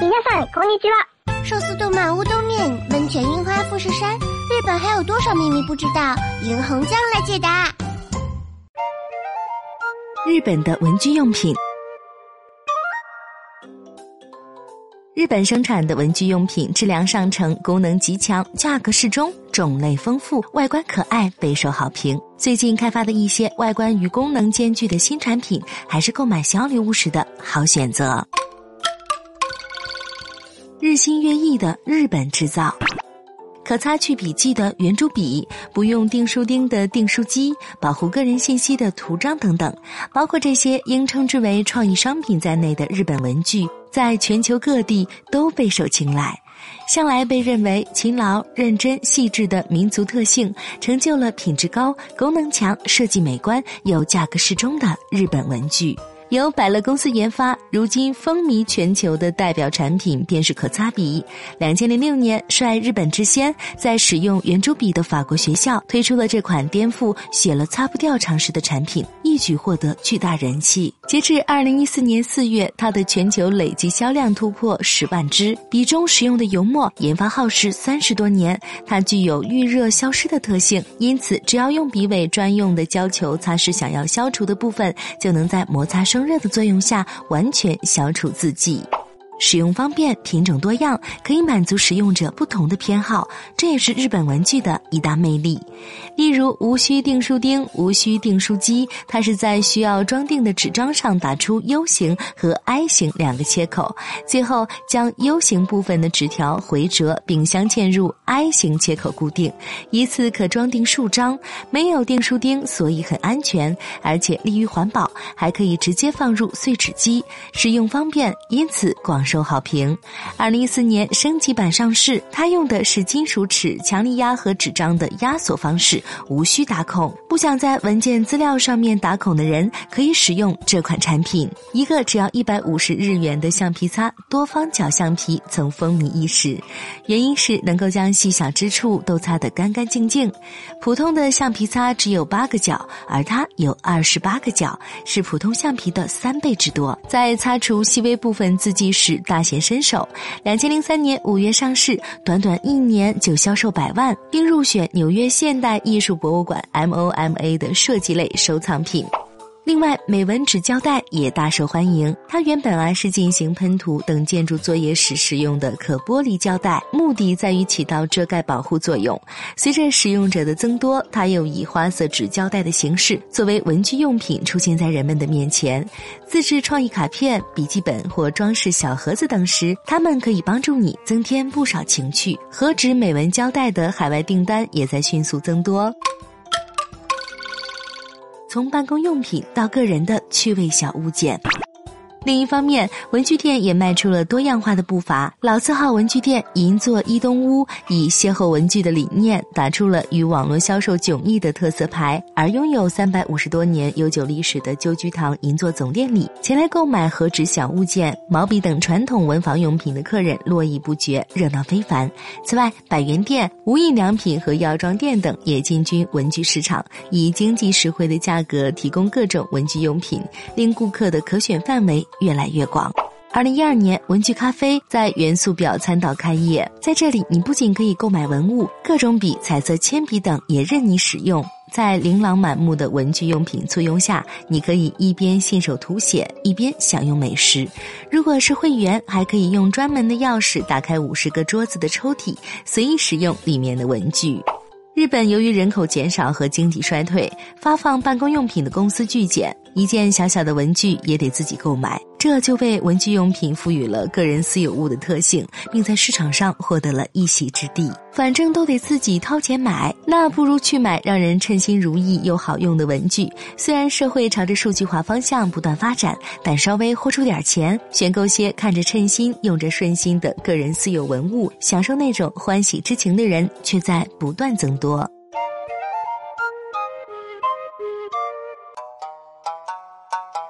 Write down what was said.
皆さんこんにちは。寿司动漫乌冬面，温泉樱花富士山，日本还有多少秘密不知道？银红酱来解答。日本的文具用品。日本生产的文具用品质量上乘，功能极强，价格适中，种类丰富，外观可爱，备受好评。最近开发的一些外观与功能兼具的新产品，还是购买小礼物时的好选择。 日新月异的日本制造，可擦去笔记的圆珠笔，不用订书钉的订书机，保护个人信息的图章等等，包括这些应称之为创意商品在内的日本文具，在全球各地都备受青睐。向来被认为勤劳、认真、细致的民族特性，成就了品质高、功能强、设计美观又价格适中的日本文具。由百乐公司研发，如今风靡全球的代表产品便是可擦笔。两千零六年，率日本之先，在使用圆珠笔的法国学校推出了这款颠覆写了擦不掉常识的产品，一举获得巨大人气。截至二零一四年四月，它的全球累计销量突破十万支。笔中使用的油墨研发耗时三十多年，它具有遇热消失的特性，因此只要用笔尾专用的胶球擦拭想要消除的部分，就能在摩擦生。热的作用下，完全消除字迹。使用方便，品种多样，可以满足使用者不同的偏好，这也是日本文具的一大魅力。例如，无需订书钉，无需订书机，它是在需要装订的纸张上打出 U 型和 I 型两个切口，最后将 U 型部分的纸条回折并镶嵌入 I 型切口固定，一次可装订数张。没有订书钉，所以很安全，而且利于环保，还可以直接放入碎纸机，使用方便，因此广。受好评。二零一四年升级版上市，它用的是金属齿强力压和纸张的压缩方式，无需打孔。不想在文件资料上面打孔的人，可以使用这款产品。一个只要一百五十日元的橡皮擦，多方角橡皮曾风靡一时，原因是能够将细小之处都擦得干干净净。普通的橡皮擦只有八个角，而它有二十八个角，是普通橡皮的三倍之多。在擦除细微部分字迹时，大显身手。两千零三年五月上市，短短一年就销售百万，并入选纽约现代艺术博物馆 MOMA 的设计类收藏品。另外，美纹纸胶带也大受欢迎。它原本啊是进行喷涂等建筑作业时使用的可剥离胶带，目的在于起到遮盖保护作用。随着使用者的增多，它又以花色纸胶带的形式作为文具用品出现在人们的面前。自制创意卡片、笔记本或装饰小盒子等时，它们可以帮助你增添不少情趣。和纸美纹胶带的海外订单也在迅速增多。从办公用品到个人的趣味小物件。另一方面，文具店也迈出了多样化的步伐。老字号文具店银座伊东屋以邂逅文具的理念，打出了与网络销售迥异的特色牌。而拥有三百五十多年悠久历史的旧居堂银座总店里，前来购买和纸小物件、毛笔等传统文房用品的客人络绎不绝，热闹非凡。此外，百元店、无印良品和药妆店等也进军文具市场，以经济实惠的价格提供各种文具用品，令顾客的可选范围。越来越广。二零一二年，文具咖啡在元素表参道开业，在这里，你不仅可以购买文物，各种笔、彩色铅笔等也任你使用。在琳琅满目的文具用品簇拥下，你可以一边信手涂写，一边享用美食。如果是会员，还可以用专门的钥匙打开五十个桌子的抽屉，随意使用里面的文具。日本由于人口减少和经济衰退，发放办公用品的公司巨减，一件小小的文具也得自己购买。这就为文具用品赋予了个人私有物的特性，并在市场上获得了一席之地。反正都得自己掏钱买，那不如去买让人称心如意又好用的文具。虽然社会朝着数据化方向不断发展，但稍微豁出点钱，选购些看着称心、用着顺心的个人私有文物，享受那种欢喜之情的人，却在不断增多。